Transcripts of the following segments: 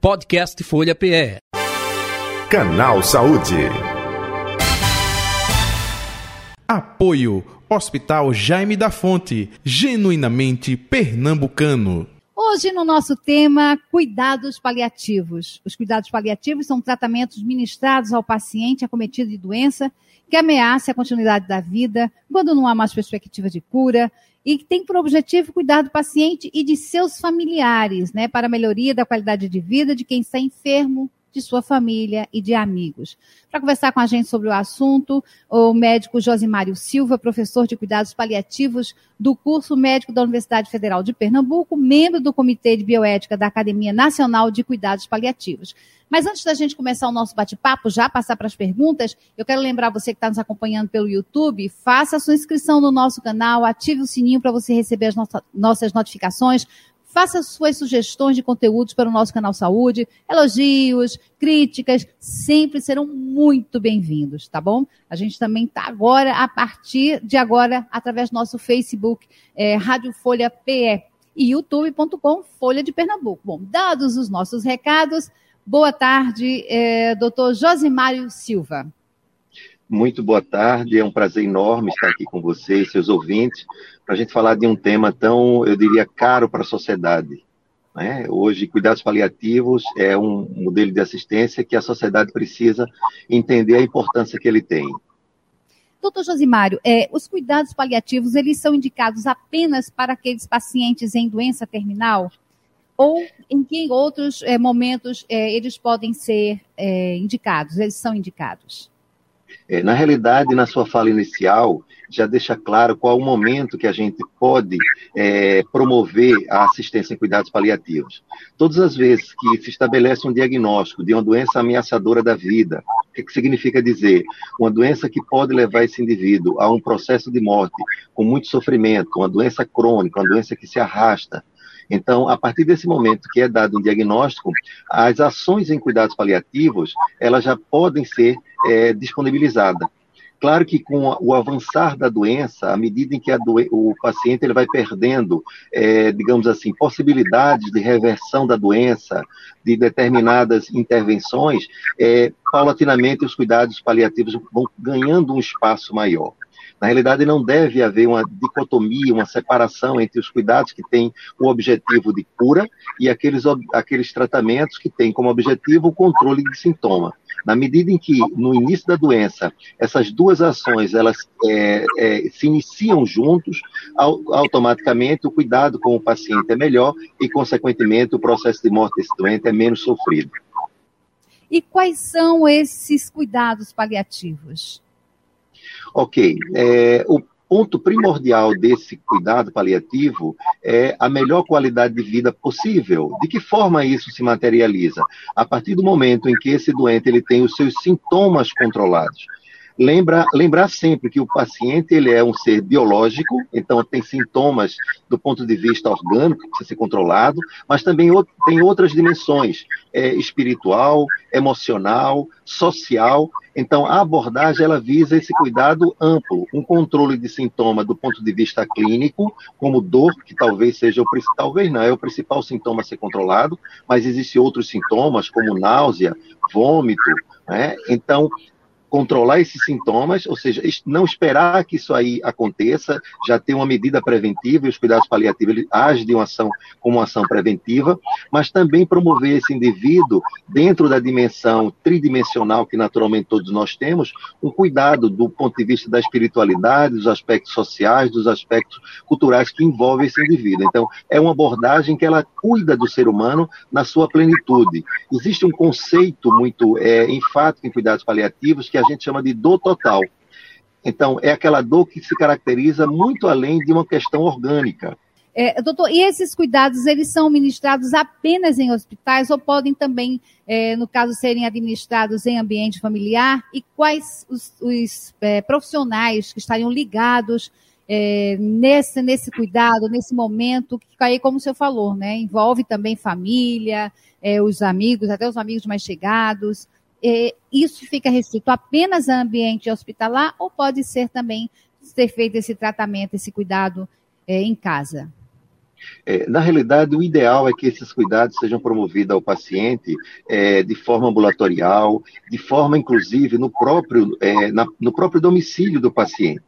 Podcast Folha PE. Canal Saúde. Apoio Hospital Jaime da Fonte, genuinamente pernambucano. Hoje, no nosso tema, cuidados paliativos. Os cuidados paliativos são tratamentos ministrados ao paciente acometido de doença que ameaça a continuidade da vida quando não há mais perspectiva de cura e que tem por objetivo cuidar do paciente e de seus familiares, né, para a melhoria da qualidade de vida de quem está enfermo, de sua família e de amigos. Para conversar com a gente sobre o assunto, o médico Josimário Silva, professor de cuidados paliativos do curso médico da Universidade Federal de Pernambuco, membro do Comitê de Bioética da Academia Nacional de Cuidados Paliativos. Mas antes da gente começar o nosso bate-papo, já passar para as perguntas, eu quero lembrar você que está nos acompanhando pelo YouTube, faça a sua inscrição no nosso canal, ative o sininho para você receber as nossas notificações, faça suas sugestões de conteúdos para o nosso canal Saúde, elogios, críticas, sempre serão muito bem-vindos, tá bom? A gente também está agora, a partir de agora, através do nosso Facebook, é, Rádio Folha PE e youtube.com Folha de Pernambuco. Bom, dados os nossos recados, Boa tarde, é, doutor Josimário Silva. Muito boa tarde, é um prazer enorme estar aqui com vocês, seus ouvintes, para a gente falar de um tema tão, eu diria, caro para a sociedade. Né? Hoje, cuidados paliativos é um modelo de assistência que a sociedade precisa entender a importância que ele tem. Doutor Josimário, é, os cuidados paliativos, eles são indicados apenas para aqueles pacientes em doença terminal? ou em que outros é, momentos é, eles podem ser é, indicados, eles são indicados? Na realidade, na sua fala inicial, já deixa claro qual o momento que a gente pode promover a assistência em cuidados paliativos. Todas as vezes que se estabelece um diagnóstico de uma doença ameaçadora da vida, o que, que significa dizer? Uma doença que pode levar esse indivíduo a um processo de morte com muito sofrimento, uma doença crônica, uma doença que se arrasta, então, a partir desse momento que é dado um diagnóstico, as ações em cuidados paliativos, elas já podem ser é, disponibilizadas. Claro que com o avançar da doença, à medida em que o paciente ele vai perdendo, é, digamos assim, possibilidades de reversão da doença, de determinadas intervenções, é, paulatinamente os cuidados paliativos vão ganhando um espaço maior. Na realidade, não deve haver uma dicotomia, uma separação entre os cuidados que têm o objetivo de cura e aqueles, aqueles tratamentos que têm como objetivo o controle de sintoma. Na medida em que, no início da doença, essas duas ações elas é, é, se iniciam juntos, automaticamente o cuidado com o paciente é melhor e, consequentemente, o processo de morte desse doente é menos sofrido. E quais são esses cuidados paliativos? Ok, é, o ponto primordial desse cuidado paliativo é a melhor qualidade de vida possível. De que forma isso se materializa? A partir do momento em que esse doente ele tem os seus sintomas controlados. Lembra, lembrar sempre que o paciente ele é um ser biológico, então tem sintomas do ponto de vista orgânico que precisa ser controlado, mas também tem outras dimensões, é, espiritual, emocional, social. Então a abordagem ela visa esse cuidado amplo, um controle de sintoma do ponto de vista clínico, como dor, que talvez seja o principal, talvez não é o principal sintoma a ser controlado, mas existem outros sintomas como náusea, vômito, né? Então, controlar esses sintomas, ou seja, não esperar que isso aí aconteça, já ter uma medida preventiva e os cuidados paliativos ele agem de uma ação como uma ação preventiva, mas também promover esse indivíduo dentro da dimensão tridimensional que naturalmente todos nós temos, um cuidado do ponto de vista da espiritualidade, dos aspectos sociais, dos aspectos culturais que envolvem esse indivíduo. Então, é uma abordagem que ela cuida do ser humano na sua plenitude. Existe um conceito muito é, enfático em cuidados paliativos que a gente chama de dor total. Então, é aquela dor que se caracteriza muito além de uma questão orgânica. É, doutor, e esses cuidados, eles são ministrados apenas em hospitais ou podem também, é, no caso, serem administrados em ambiente familiar? E quais os, os é, profissionais que estariam ligados é, nesse, nesse cuidado, nesse momento, que aí, como o senhor falou, né, envolve também família, é, os amigos, até os amigos mais chegados, isso fica restrito apenas a ambiente hospitalar ou pode ser também ser feito esse tratamento, esse cuidado é, em casa? É, na realidade, o ideal é que esses cuidados sejam promovidos ao paciente é, de forma ambulatorial, de forma, inclusive, no próprio, é, na, no próprio domicílio do paciente.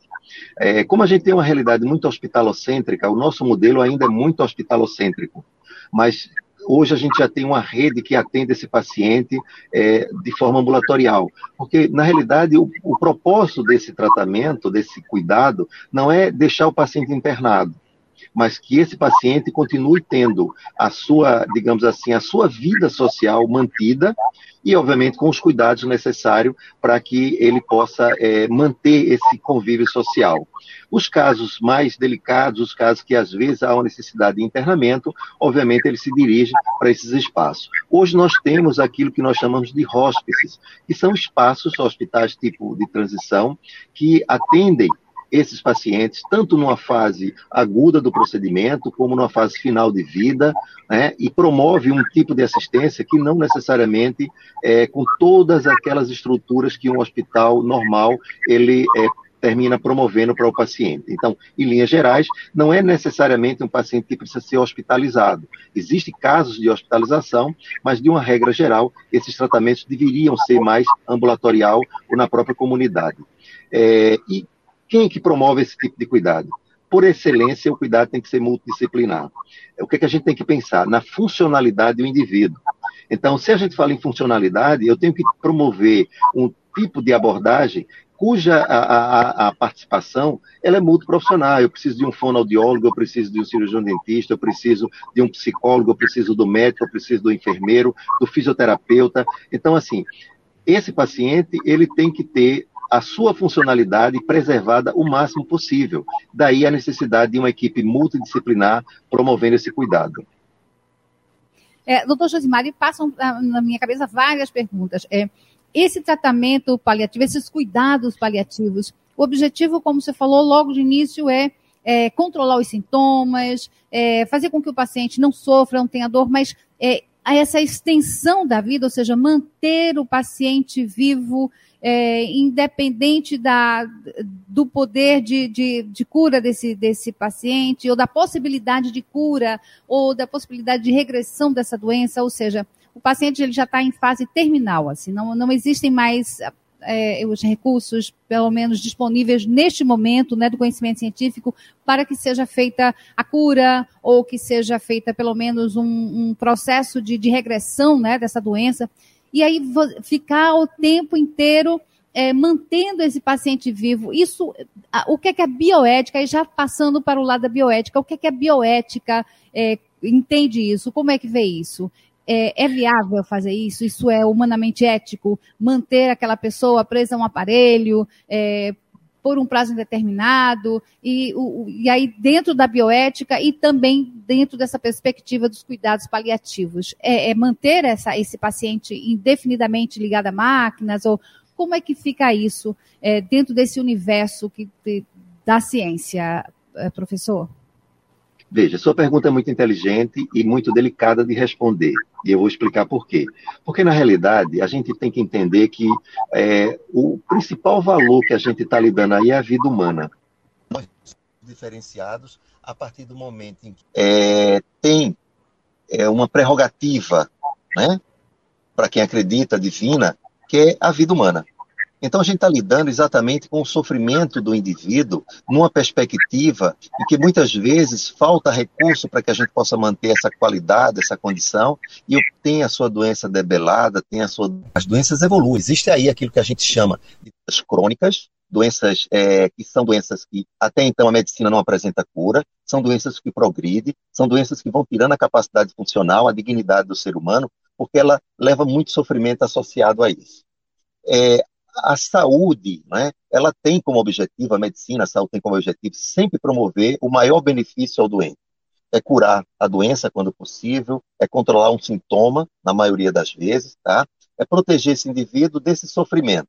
É, como a gente tem uma realidade muito hospitalocêntrica, o nosso modelo ainda é muito hospitalocêntrico, mas hoje a gente já tem uma rede que atende esse paciente é, de forma ambulatorial, porque na realidade o, o propósito desse tratamento, desse cuidado, não é deixar o paciente internado, mas que esse paciente continue tendo a sua, digamos assim, a sua vida social mantida e, obviamente, com os cuidados necessários para que ele possa é, manter esse convívio social. Os casos mais delicados, os casos que às vezes há uma necessidade de internamento, obviamente ele se dirige para esses espaços. Hoje nós temos aquilo que nós chamamos de hóspices, que são espaços, hospitais tipo de transição, que atendem esses pacientes, tanto numa fase aguda do procedimento, como numa fase final de vida, né, e promove um tipo de assistência que não necessariamente é com todas aquelas estruturas que um hospital normal ele é, termina promovendo para o paciente. Então, em linhas gerais, não é necessariamente um paciente que precisa ser hospitalizado. Existem casos de hospitalização, mas de uma regra geral, esses tratamentos deveriam ser mais ambulatorial ou na própria comunidade. É, e quem é que promove esse tipo de cuidado? Por excelência, o cuidado tem que ser multidisciplinar. O que, é que a gente tem que pensar? Na funcionalidade do indivíduo. Então, se a gente fala em funcionalidade, eu tenho que promover um tipo de abordagem cuja a, a, a, participação ela é multiprofissional. Eu preciso de um fonoaudiólogo, eu preciso de um cirurgião dentista, eu preciso de um psicólogo, eu preciso do médico, eu preciso do enfermeiro, do fisioterapeuta. Então, assim, esse paciente ele tem que ter a sua funcionalidade preservada o máximo possível. Daí a necessidade de uma equipe multidisciplinar promovendo esse cuidado. É, doutor Josimari, passam na minha cabeça várias perguntas. É, esse tratamento paliativo, esses cuidados paliativos, o objetivo, como você falou logo de início, é, é controlar os sintomas, é, fazer com que o paciente não sofra, não tenha dor, mas é, essa extensão da vida, ou seja, manter o paciente vivo é, independente da, do poder de, de, de, cura desse, desse paciente, ou da possibilidade de cura, ou da possibilidade de regressão dessa doença, ou seja, o paciente ele já está em fase terminal, assim, não, não existem mais é, os recursos, pelo menos disponíveis neste momento, né, do conhecimento científico, para que seja feita a cura ou que seja feita pelo menos um, um processo de, de regressão, né, dessa doença e aí ficar o tempo inteiro é, mantendo esse paciente vivo. Isso, o que é que é bioética? E já passando para o lado da bioética, o que é que é bioética? É, entende isso? Como é que vê isso? É, é, viável fazer isso? Isso é humanamente ético? Manter aquela pessoa presa a um aparelho? É, por um prazo indeterminado, e, o, e aí dentro da bioética e também dentro dessa perspectiva dos cuidados paliativos. É, é manter essa, esse paciente indefinidamente ligado a máquinas, ou como é que fica isso é, dentro desse universo que, de, da ciência, é, professor? Veja, sua pergunta é muito inteligente e muito delicada de responder. E eu vou explicar por quê. Porque, na realidade, a gente tem que entender que é, o principal valor que a gente está lidando aí é a vida humana. Nós diferenciados a partir do momento em que é, tem é, uma prerrogativa, né, para quem acredita divina, que é a vida humana. Então a gente está lidando exatamente com o sofrimento do indivíduo numa perspectiva em que muitas vezes falta recurso para que a gente possa manter essa qualidade, essa condição, e tem a sua doença debelada, tem a sua... As doenças evoluem. Existe aí aquilo que a gente chama de doenças crônicas, doenças é, que são doenças que até então a medicina não apresenta cura, são doenças que progridem, são doenças que vão tirando a capacidade funcional, a dignidade do ser humano, porque ela leva muito sofrimento associado a isso. É, a saúde, né, ela tem como objetivo, a medicina, a saúde tem como objetivo sempre promover o maior benefício ao doente. É curar a doença quando possível, é controlar um sintoma, na maioria das vezes, tá? É proteger esse indivíduo desse sofrimento.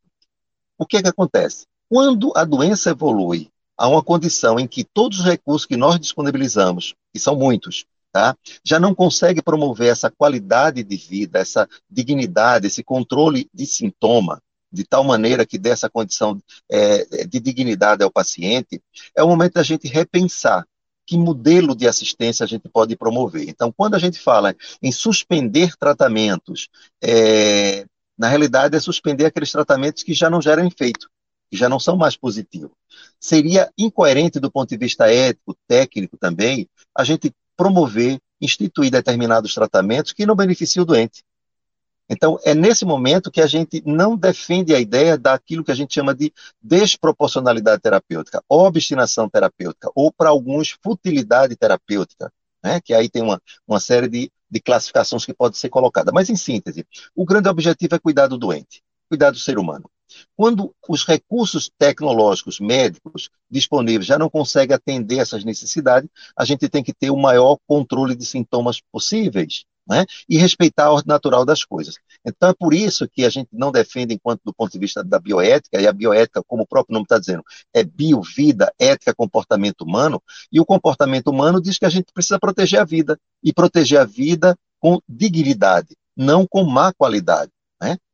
O que é que acontece? Quando a doença evolui a uma condição em que todos os recursos que nós disponibilizamos, que são muitos, tá? já não consegue promover essa qualidade de vida, essa dignidade, esse controle de sintoma, de tal maneira que dê essa condição é, de dignidade ao paciente, é o momento da gente repensar que modelo de assistência a gente pode promover. Então, quando a gente fala em suspender tratamentos, é, na realidade é suspender aqueles tratamentos que já não geram efeito, que já não são mais positivos. Seria incoerente do ponto de vista ético, técnico também, a gente promover, instituir determinados tratamentos que não beneficiam o doente. Então, é nesse momento que a gente não defende a ideia daquilo que a gente chama de desproporcionalidade terapêutica, obstinação terapêutica, ou para alguns, futilidade terapêutica, né? que aí tem uma, uma série de, de classificações que pode ser colocada. Mas, em síntese, o grande objetivo é cuidar do doente, cuidar do ser humano. Quando os recursos tecnológicos médicos disponíveis já não conseguem atender essas necessidades, a gente tem que ter o maior controle de sintomas possíveis né? e respeitar a ordem natural das coisas. Então é por isso que a gente não defende, enquanto do ponto de vista da bioética, e a bioética, como o próprio nome está dizendo, é bio, vida, ética, comportamento humano, e o comportamento humano diz que a gente precisa proteger a vida, e proteger a vida com dignidade, não com má qualidade.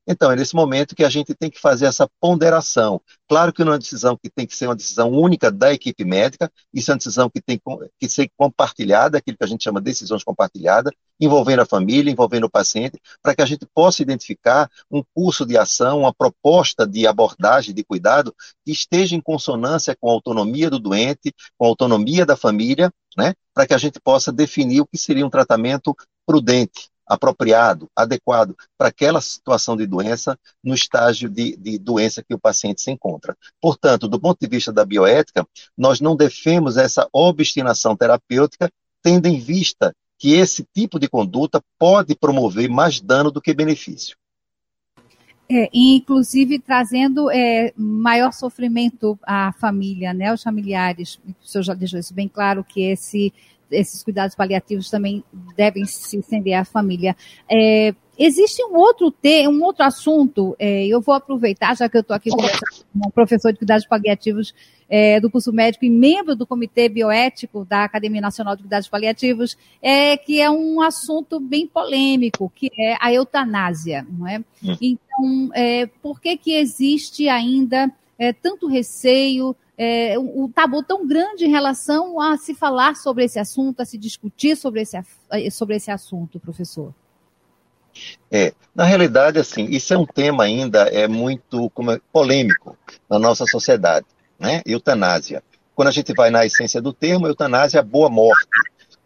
Então, é nesse momento que a gente tem que fazer essa ponderação. Claro que não é uma decisão que tem que ser uma decisão única da equipe médica, isso é uma decisão que tem que ser compartilhada, aquilo que a gente chama de decisões compartilhadas, envolvendo a família, envolvendo o paciente, para que a gente possa identificar um curso de ação, uma proposta de abordagem, de cuidado, que esteja em consonância com a autonomia do doente, com a autonomia da família, né, para que a gente possa definir o que seria um tratamento prudente, apropriado, adequado para aquela situação de doença, no estágio de, de, doença que o paciente se encontra. Portanto, do ponto de vista da bioética, nós não defendemos essa obstinação terapêutica, tendo em vista que esse tipo de conduta pode promover mais dano do que benefício. É, inclusive trazendo é, maior sofrimento à família, né, aos familiares. O senhor já deixou isso bem claro que esse esses cuidados paliativos também devem se estender à família. É, existe um outro te, um outro assunto, é, eu vou aproveitar, já que eu estou aqui com um professor de cuidados paliativos é, do curso médico e membro do Comitê Bioético da Academia Nacional de Cuidados Paliativos, é, que é um assunto bem polêmico, que é a eutanásia. Não é? Hum. Então, é, por que, que existe ainda é, tanto receio, é, um tabu tão grande em relação a se falar sobre esse assunto, a se discutir sobre esse, eh, sobre esse assunto, professor? É, na realidade, assim, isso é um tema ainda é muito é, polêmico na nossa sociedade, né? Eutanásia. Quando a gente vai na essência do termo, eutanásia é boa morte.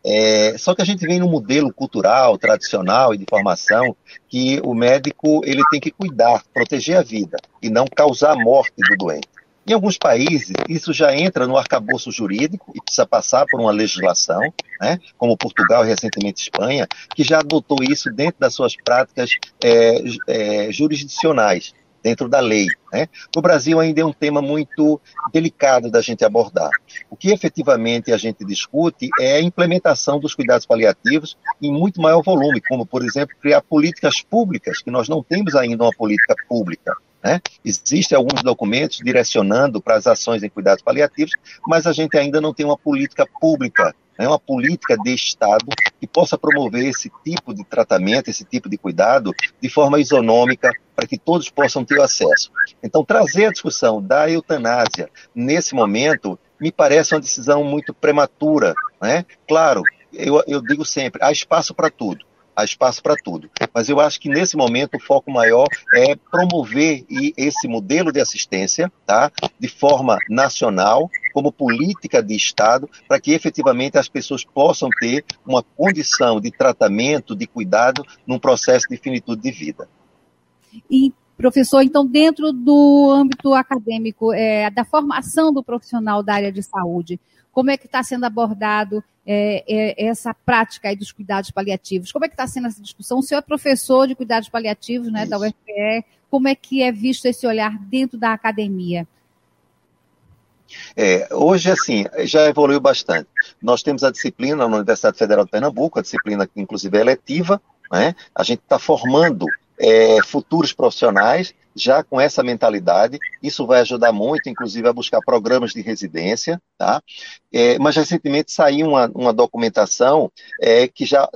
É, só que a gente vem num modelo cultural, tradicional e de formação que o médico ele tem que cuidar, proteger a vida e não causar a morte do doente. Em alguns países, isso já entra no arcabouço jurídico e precisa passar por uma legislação, né, como Portugal e recentemente Espanha, que já adotou isso dentro das suas práticas é, é, jurisdicionais, dentro da lei. Né? No Brasil ainda é um tema muito delicado da gente abordar. O que efetivamente a gente discute é a implementação dos cuidados paliativos em muito maior volume, como, por exemplo, criar políticas públicas, que nós não temos ainda uma política pública. Né? Existem alguns documentos direcionando para as ações em cuidados paliativos, mas a gente ainda não tem uma política pública, né? uma política de Estado que possa promover esse tipo de tratamento, esse tipo de cuidado de forma isonômica, para que todos possam ter acesso. Então, trazer a discussão da eutanásia nesse momento me parece uma decisão muito prematura. Né? Claro, eu, eu digo sempre, há espaço para tudo há espaço para tudo. Mas eu acho que nesse momento o foco maior é promover esse modelo de assistência, tá, de forma nacional, como política de Estado, para que efetivamente as pessoas possam ter uma condição de tratamento, de cuidado, num processo de finitude de vida. E Professor, então, dentro do âmbito acadêmico, é, da formação do profissional da área de saúde, como é que está sendo abordado é, é, essa prática aí dos cuidados paliativos. Como é que está sendo essa discussão? O senhor é professor de cuidados paliativos né, da UFPE. Como é que é visto esse olhar dentro da academia? É, hoje, assim, já evoluiu bastante. Nós temos a disciplina na Universidade Federal de Pernambuco, a disciplina que inclusive é eletiva, né? a gente está formando é, futuros profissionais já com essa mentalidade. Isso vai ajudar muito, inclusive, a buscar programas de residência, tá? É, mas recentemente saiu uma, uma documentação é, que já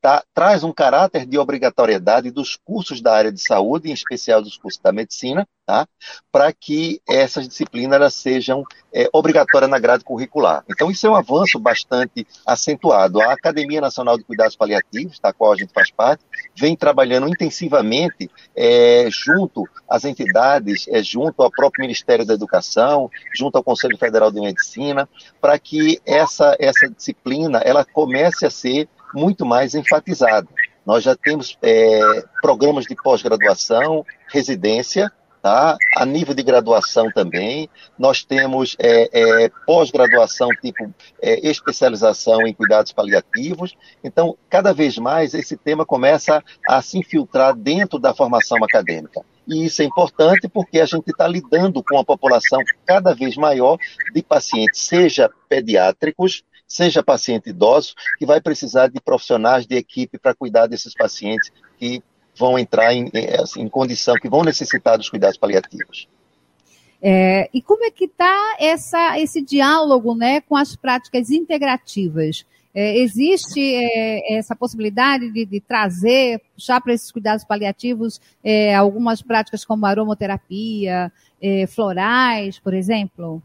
tá, traz um caráter de obrigatoriedade dos cursos da área de saúde, em especial dos cursos da medicina, tá? para que essas disciplinas sejam é, obrigatórias na grade curricular. Então, isso é um avanço bastante acentuado. A Academia Nacional de Cuidados Paliativos, da qual a gente faz parte, vem trabalhando intensivamente é, junto às entidades, é, junto ao próprio Ministério da Educação, junto ao Conselho Federal de Medicina, para que essa, essa disciplina ela comece a ser muito mais enfatizada. Nós já temos é, programas de pós-graduação, residência, tá? a nível de graduação também. Nós temos é, é, pós-graduação, tipo é, especialização em cuidados paliativos. Então, cada vez mais esse tema começa a se infiltrar dentro da formação acadêmica. E isso é importante porque a gente está lidando com uma população cada vez maior de pacientes, seja pediátricos, seja paciente idoso, que vai precisar de profissionais de equipe para cuidar desses pacientes que vão entrar em, assim, em condição, que vão necessitar dos cuidados paliativos. É, e como é que está esse diálogo né, com as práticas integrativas? É, existe é, essa possibilidade de, de trazer, puxar para esses cuidados paliativos é, algumas práticas como aromoterapia, é, florais, por exemplo?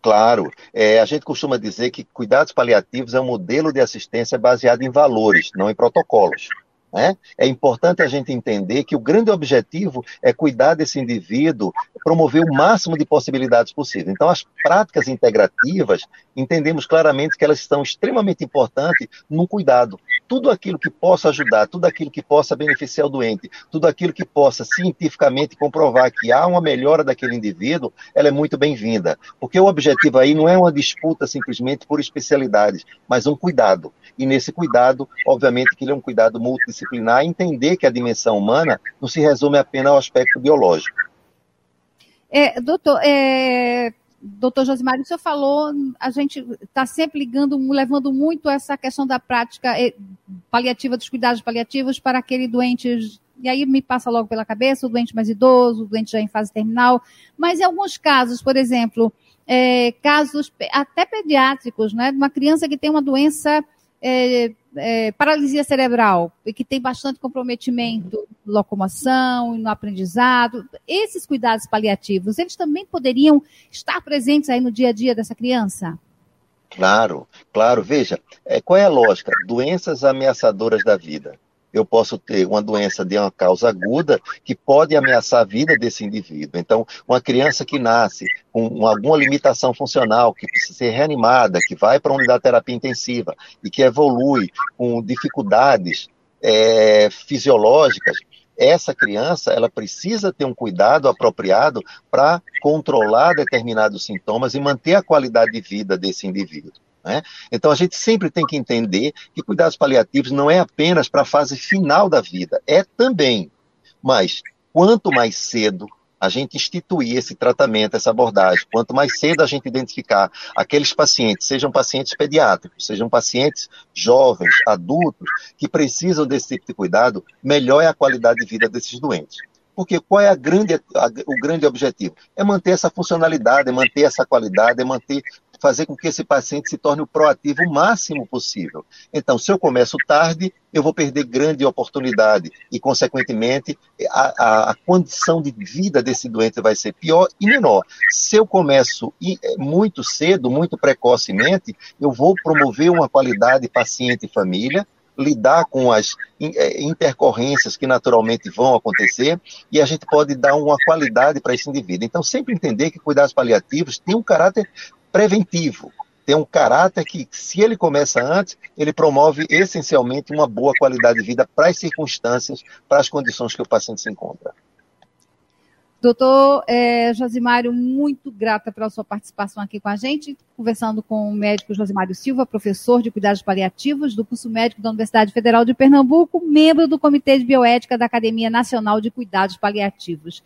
Claro, é, a gente costuma dizer que cuidados paliativos é um modelo de assistência baseado em valores, não em protocolos. Né? É importante a gente entender que o grande objetivo é cuidar desse indivíduo, promover o máximo de possibilidades possíveis. Então, as práticas integrativas, entendemos claramente que elas estão extremamente importantes no cuidado. Tudo aquilo que possa ajudar, tudo aquilo que possa beneficiar o doente, tudo aquilo que possa cientificamente comprovar que há uma melhora daquele indivíduo, ela é muito bem-vinda. Porque o objetivo aí não é uma disputa simplesmente por especialidades, mas um cuidado. E nesse cuidado, obviamente que ele é um cuidado multidisciplinar entender que a dimensão humana não se resume apenas ao aspecto biológico. É, doutor, é, doutor Josimar, o senhor falou, a gente está sempre ligando, levando muito essa questão da prática é, paliativa, dos cuidados paliativos para aquele doente, e aí me passa logo pela cabeça o doente mais idoso, o doente já em fase terminal, mas em alguns casos, por exemplo, é, casos até pediátricos, né, uma criança que tem uma doença é, é, paralisia cerebral que tem bastante comprometimento na locomoção e no aprendizado, esses cuidados paliativos, eles também poderiam estar presentes aí no dia a dia dessa criança? Claro, claro. Veja, é, qual é a lógica? Doenças ameaçadoras da vida eu posso ter uma doença de uma causa aguda que pode ameaçar a vida desse indivíduo. Então, uma criança que nasce com alguma limitação funcional, que precisa ser reanimada, que vai para uma unidade de terapia intensiva e que evolui com dificuldades é, fisiológicas, essa criança ela precisa ter um cuidado apropriado para controlar determinados sintomas e manter a qualidade de vida desse indivíduo. Né? Então a gente sempre tem que entender que cuidados paliativos não é apenas para a fase final da vida, é também. Mas quanto mais cedo a gente instituir esse tratamento, essa abordagem, quanto mais cedo a gente identificar aqueles pacientes, sejam pacientes pediátricos, sejam pacientes jovens, adultos, que precisam desse tipo de cuidado, melhor é a qualidade de vida desses doentes. Porque qual é a grande, a, o grande objetivo? É manter essa funcionalidade, é manter essa qualidade, é manter fazer com que esse paciente se torne o proativo o máximo possível. Então, se eu começo tarde, eu vou perder grande oportunidade e, consequentemente, a, a, a condição de vida desse doente vai ser pior e menor. Se eu começo é, muito cedo, muito precocemente, eu vou promover uma qualidade paciente e família, lidar com as é, intercorrências que naturalmente vão acontecer e a gente pode dar uma qualidade para esse indivíduo. Então, sempre entender que cuidados paliativos têm um caráter preventivo. Tem um caráter que, se ele começa antes, ele promove essencialmente uma boa qualidade de vida para as circunstâncias, para as condições que o paciente se encontra. Doutor é, Josimário, muito grata pela sua participação aqui com a gente, conversando com o médico Josimário Silva, professor de cuidados paliativos do curso médico da Universidade Federal de Pernambuco, membro do Comitê de Bioética da Academia Nacional de Cuidados Paliativos.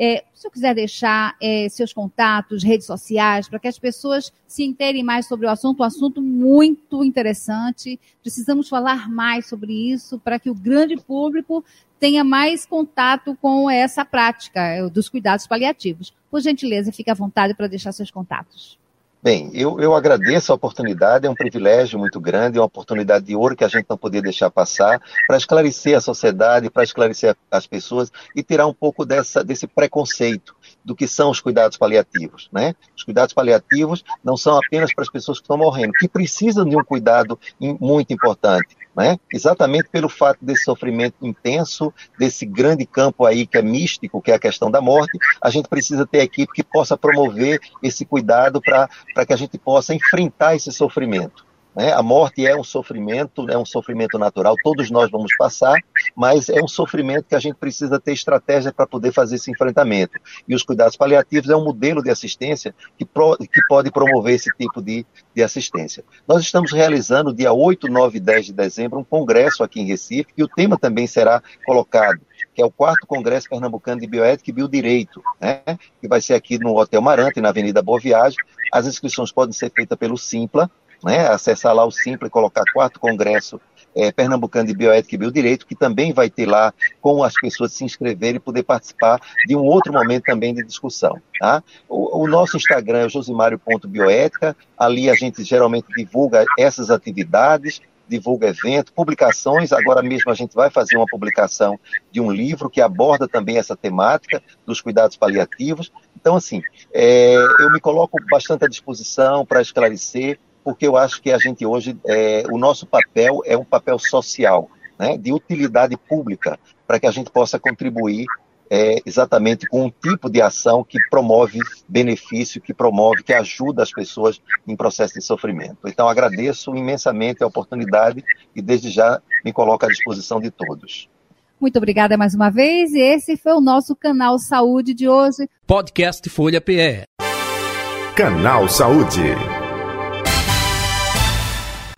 É, se eu quiser deixar é, seus contatos, redes sociais, para que as pessoas se interem mais sobre o assunto, um assunto muito interessante. Precisamos falar mais sobre isso para que o grande público tenha mais contato com essa prática é, dos cuidados paliativos. Por gentileza, fique à vontade para deixar seus contatos. Bem, eu, eu agradeço a oportunidade, é um privilégio muito grande, é uma oportunidade de ouro que a gente não podia deixar passar para esclarecer a sociedade, para esclarecer as pessoas e tirar um pouco dessa, desse preconceito do que são os cuidados paliativos. Né? Os cuidados paliativos não são apenas para as pessoas que estão morrendo, que precisam de um cuidado muito importante. Né? Exatamente pelo fato desse sofrimento intenso, desse grande campo aí que é místico, que é a questão da morte, a gente precisa ter equipe que possa promover esse cuidado para que a gente possa enfrentar esse sofrimento. Né? A morte é um sofrimento, é um sofrimento natural, todos nós vamos passar, mas é um sofrimento que a gente precisa ter estratégia para poder fazer esse enfrentamento. E os cuidados paliativos é um modelo de assistência que, pro, que pode promover esse tipo de, de assistência. Nós estamos realizando, dia 8, 9 e 10 de dezembro, um congresso aqui em Recife, e o tema também será colocado que é o quarto Congresso Pernambucano de Bioética e Biodireito, né, que vai ser aqui no Hotel Marante, na Avenida Boa Viagem. As inscrições podem ser feitas pelo Simpla, né, acessar lá o Simples, colocar quarto congresso é, pernambucano de bioética e biodireito, que também vai ter lá com as pessoas se inscreverem e poder participar de um outro momento também de discussão. Tá? O, o nosso Instagram é josimario.bioética, ali a gente geralmente divulga essas atividades, divulga evento, publicações. Agora mesmo a gente vai fazer uma publicação de um livro que aborda também essa temática dos cuidados paliativos. Então, assim, é, eu me coloco bastante à disposição para esclarecer porque eu acho que a gente hoje, é, o nosso papel é um papel social, né, de utilidade pública, para que a gente possa contribuir é, exatamente com um tipo de ação que promove benefício, que promove, que ajuda as pessoas em processo de sofrimento. Então, agradeço imensamente a oportunidade e, desde já, me coloco à disposição de todos. Muito obrigada mais uma vez. E esse foi o nosso canal Saúde de hoje. Podcast Folha PE. Canal Saúde.